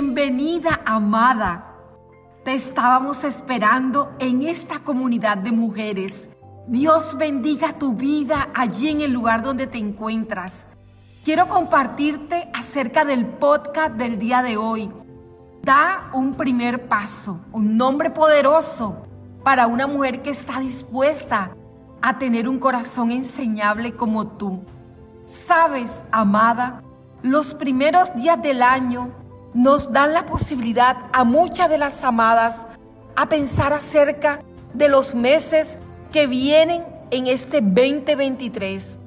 Bienvenida, amada. Te estábamos esperando en esta comunidad de mujeres. Dios bendiga tu vida allí en el lugar donde te encuentras. Quiero compartirte acerca del podcast del día de hoy. Da un primer paso, un nombre poderoso para una mujer que está dispuesta a tener un corazón enseñable como tú. Sabes, amada, los primeros días del año nos dan la posibilidad a muchas de las amadas a pensar acerca de los meses que vienen en este 2023,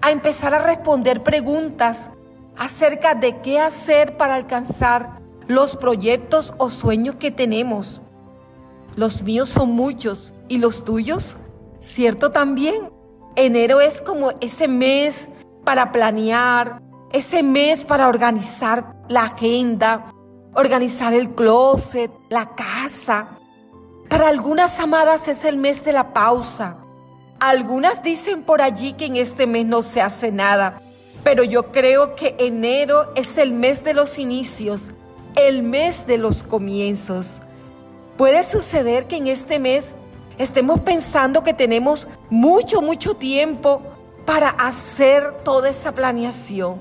a empezar a responder preguntas acerca de qué hacer para alcanzar los proyectos o sueños que tenemos. Los míos son muchos y los tuyos, ¿cierto también? Enero es como ese mes para planear, ese mes para organizar la agenda, organizar el closet, la casa. Para algunas amadas es el mes de la pausa. Algunas dicen por allí que en este mes no se hace nada, pero yo creo que enero es el mes de los inicios, el mes de los comienzos. Puede suceder que en este mes estemos pensando que tenemos mucho, mucho tiempo para hacer toda esa planeación.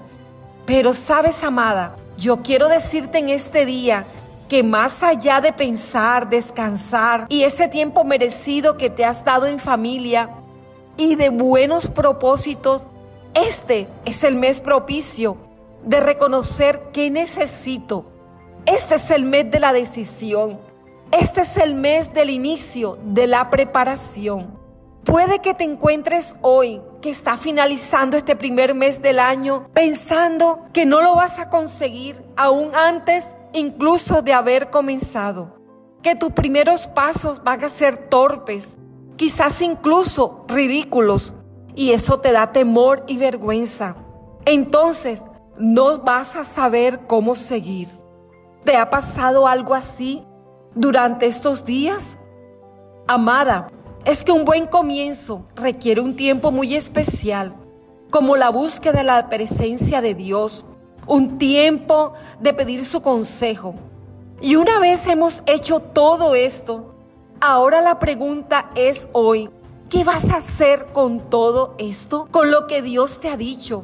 Pero sabes, amada, yo quiero decirte en este día que más allá de pensar, descansar y ese tiempo merecido que te has dado en familia y de buenos propósitos, este es el mes propicio de reconocer qué necesito. Este es el mes de la decisión. Este es el mes del inicio de la preparación. Puede que te encuentres hoy que está finalizando este primer mes del año pensando que no lo vas a conseguir aún antes incluso de haber comenzado. Que tus primeros pasos van a ser torpes, quizás incluso ridículos, y eso te da temor y vergüenza. Entonces, no vas a saber cómo seguir. ¿Te ha pasado algo así durante estos días? Amada, es que un buen comienzo requiere un tiempo muy especial, como la búsqueda de la presencia de Dios, un tiempo de pedir su consejo. Y una vez hemos hecho todo esto, ahora la pregunta es hoy, ¿qué vas a hacer con todo esto? Con lo que Dios te ha dicho,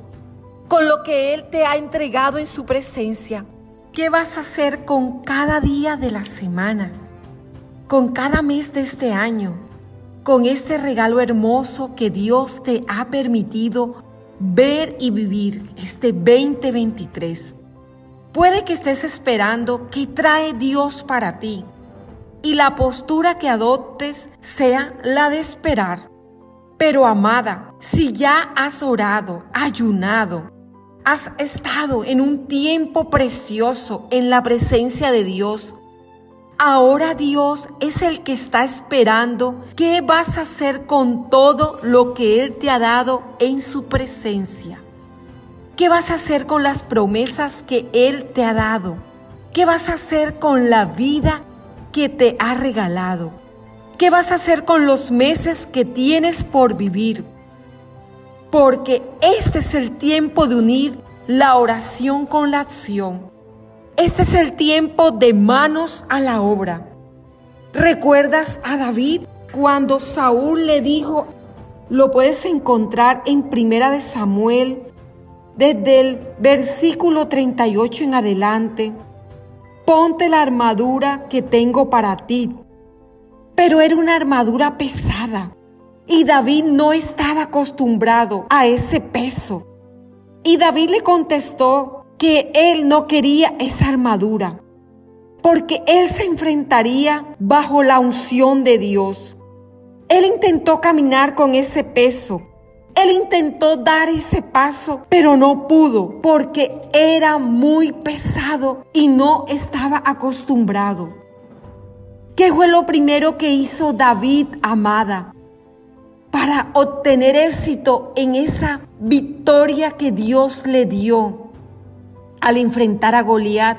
con lo que Él te ha entregado en su presencia. ¿Qué vas a hacer con cada día de la semana? Con cada mes de este año? Con este regalo hermoso que Dios te ha permitido ver y vivir este 2023. Puede que estés esperando qué trae Dios para ti y la postura que adoptes sea la de esperar. Pero amada, si ya has orado, ayunado, has estado en un tiempo precioso en la presencia de Dios, Ahora Dios es el que está esperando qué vas a hacer con todo lo que Él te ha dado en su presencia. ¿Qué vas a hacer con las promesas que Él te ha dado? ¿Qué vas a hacer con la vida que te ha regalado? ¿Qué vas a hacer con los meses que tienes por vivir? Porque este es el tiempo de unir la oración con la acción. Este es el tiempo de manos a la obra. ¿Recuerdas a David cuando Saúl le dijo, lo puedes encontrar en Primera de Samuel, desde el versículo 38 en adelante, ponte la armadura que tengo para ti. Pero era una armadura pesada y David no estaba acostumbrado a ese peso. Y David le contestó, que él no quería esa armadura, porque él se enfrentaría bajo la unción de Dios. Él intentó caminar con ese peso. Él intentó dar ese paso, pero no pudo porque era muy pesado y no estaba acostumbrado. ¿Qué fue lo primero que hizo David, amada, para obtener éxito en esa victoria que Dios le dio? Al enfrentar a Goliat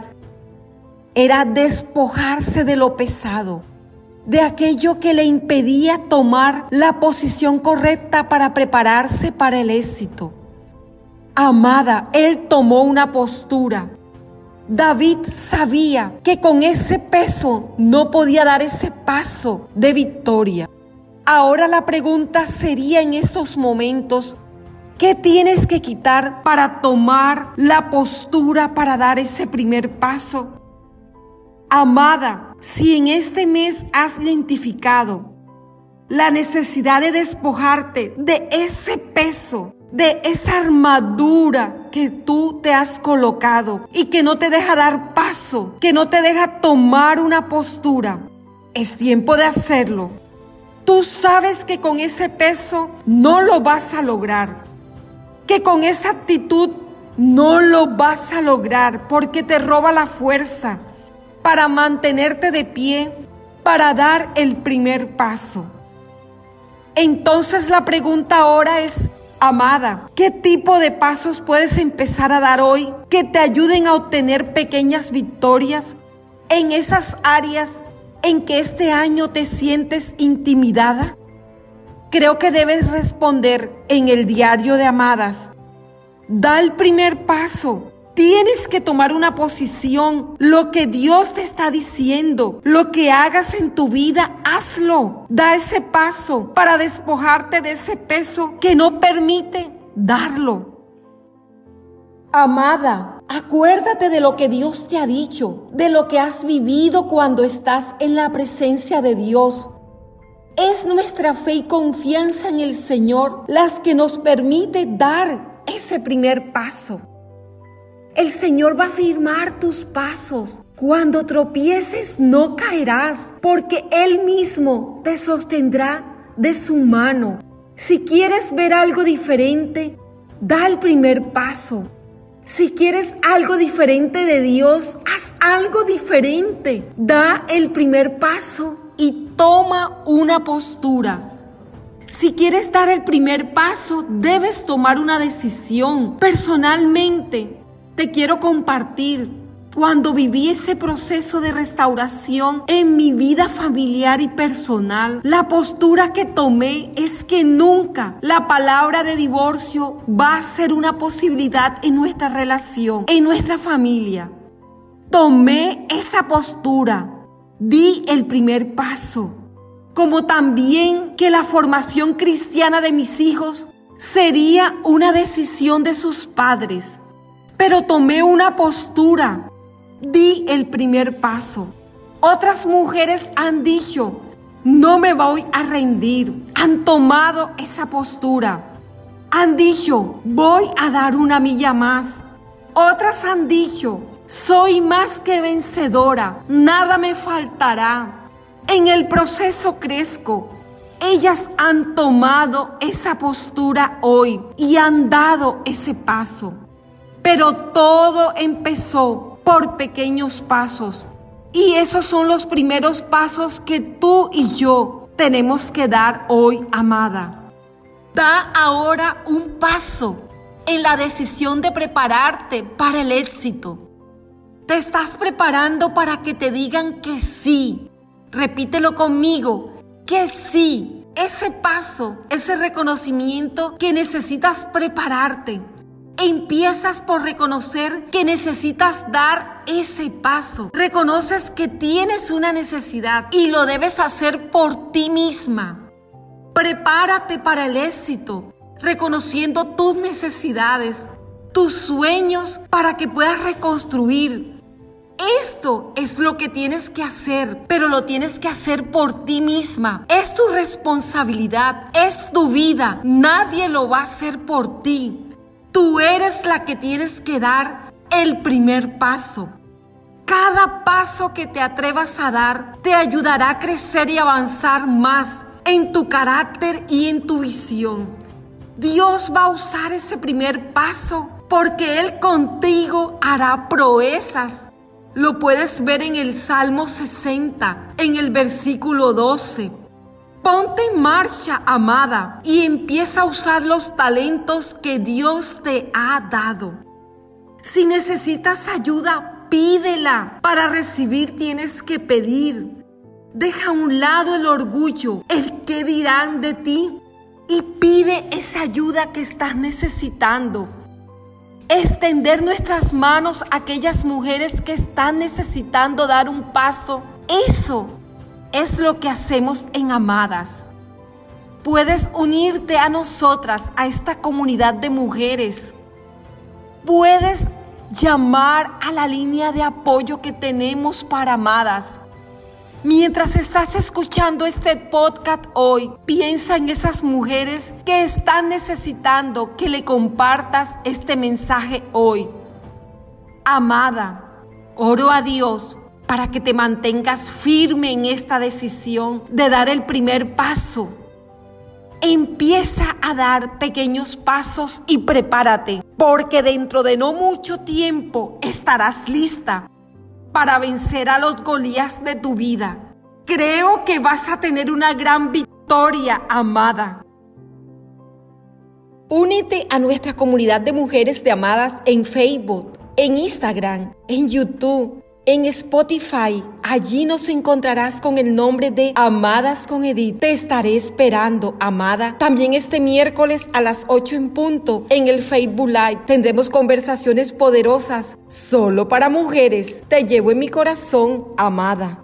era despojarse de lo pesado, de aquello que le impedía tomar la posición correcta para prepararse para el éxito. Amada, él tomó una postura David sabía que con ese peso no podía dar ese paso de victoria. Ahora la pregunta sería en estos momentos, ¿qué tienes que quitar para tomar la postura para dar ese primer paso? Amada, si en este mes has identificado la necesidad de despojarte de ese peso, de esa armadura que tú te has colocado y que no te deja dar paso, que no te deja tomar una postura, es tiempo de hacerlo. Tú sabes que con ese peso no lo vas a lograr, que con esa actitud no lo vas a lograr porque te roba la fuerza para mantenerte de pie, para dar el primer paso. Entonces la pregunta ahora es, amada, ¿qué tipo de pasos puedes empezar a dar hoy que te ayuden a obtener pequeñas victorias en esas áreas en que este año te sientes intimidada? Creo que debes responder en el diario de amadas. Da el primer paso Tienes que tomar una posición. Lo que Dios te está diciendo, lo que hagas en tu vida, hazlo. Da ese paso para despojarte de ese peso que no permite darlo. Amada, acuérdate de lo que Dios te ha dicho, de lo que has vivido cuando estás en la presencia de Dios. Es nuestra fe y confianza en el Señor las que nos permite dar ese primer paso. El Señor va a firmar tus pasos. Cuando tropieces no caerás, porque Él mismo te sostendrá de su mano. Si quieres ver algo diferente, da el primer paso. Si quieres algo diferente de Dios, haz algo diferente. Da el primer paso y toma una postura. Si quieres dar el primer paso, debes tomar una decisión personalmente te quiero compartir cuando viví ese proceso de restauración en mi vida familiar y personal, la postura que tomé es que nunca la palabra de divorcio va a ser una posibilidad en nuestra relación, en nuestra familia. Tomé esa postura, di el primer paso, como también que la formación cristiana de mis hijos sería una decisión de sus padres pero tomé una postura, di el primer paso. Otras mujeres han dicho, no me voy a rendir, han tomado esa postura. Han dicho, voy a dar una milla más. Otras han dicho, soy más que vencedora, nada me faltará. En el proceso crezco. Ellas han tomado esa postura hoy y han dado ese paso. Pero todo empezó por pequeños pasos. Y esos son los primeros pasos que tú y yo tenemos que dar hoy, amada. Da ahora un paso en la decisión de prepararte para el éxito. Te estás preparando para que te digan que sí. Repítelo conmigo, que sí. Ese paso, ese reconocimiento que necesitas prepararte Empiezas por reconocer que necesitas dar ese paso. Reconoces que tienes una necesidad y lo debes hacer por ti misma. Prepárate para el éxito, reconociendo tus necesidades, tus sueños para que puedas reconstruir. Esto es lo que tienes que hacer, pero lo tienes que hacer por ti misma. Es tu responsabilidad, es tu vida. Nadie lo va a hacer por ti. Tú eres la que tienes que dar el primer paso. Cada paso que te atrevas a dar te ayudará a crecer y avanzar más en tu carácter y en tu visión. Dios va a usar ese primer paso porque Él contigo hará proezas. Lo puedes ver en el Salmo 60, en el versículo 12. Ponte en marcha, amada, y empieza a usar los talentos que Dios te ha dado. Si necesitas ayuda, pídela. Para recibir tienes que pedir. Deja a un lado el orgullo, el que dirán de ti, y pide esa ayuda que estás necesitando. Extender nuestras manos a aquellas mujeres que están necesitando dar un paso. Eso es lo que hacemos en Amadas. Puedes unirte a nosotras, a esta comunidad de mujeres. Puedes llamar a la línea de apoyo que tenemos para Amadas. Mientras estás escuchando este podcast hoy, piensa en esas mujeres que están necesitando que le compartas este mensaje hoy. Amada, oro a Dios para que te mantengas firme en esta decisión de dar el primer paso. Empieza a dar pequeños pasos y prepárate, porque dentro de no mucho tiempo estarás lista para vencer a los Golías de tu vida. Creo que vas a tener una gran victoria, amada. Únete a nuestra comunidad de mujeres de amadas en Facebook, en Instagram, en YouTube, en Spotify. Allí nos encontrarás con el nombre de Amadas con Edith. Te estaré esperando, amada. También este miércoles a las 8 en punto en el Facebook Live tendremos conversaciones poderosas solo para mujeres. Te llevo en mi corazón, amada.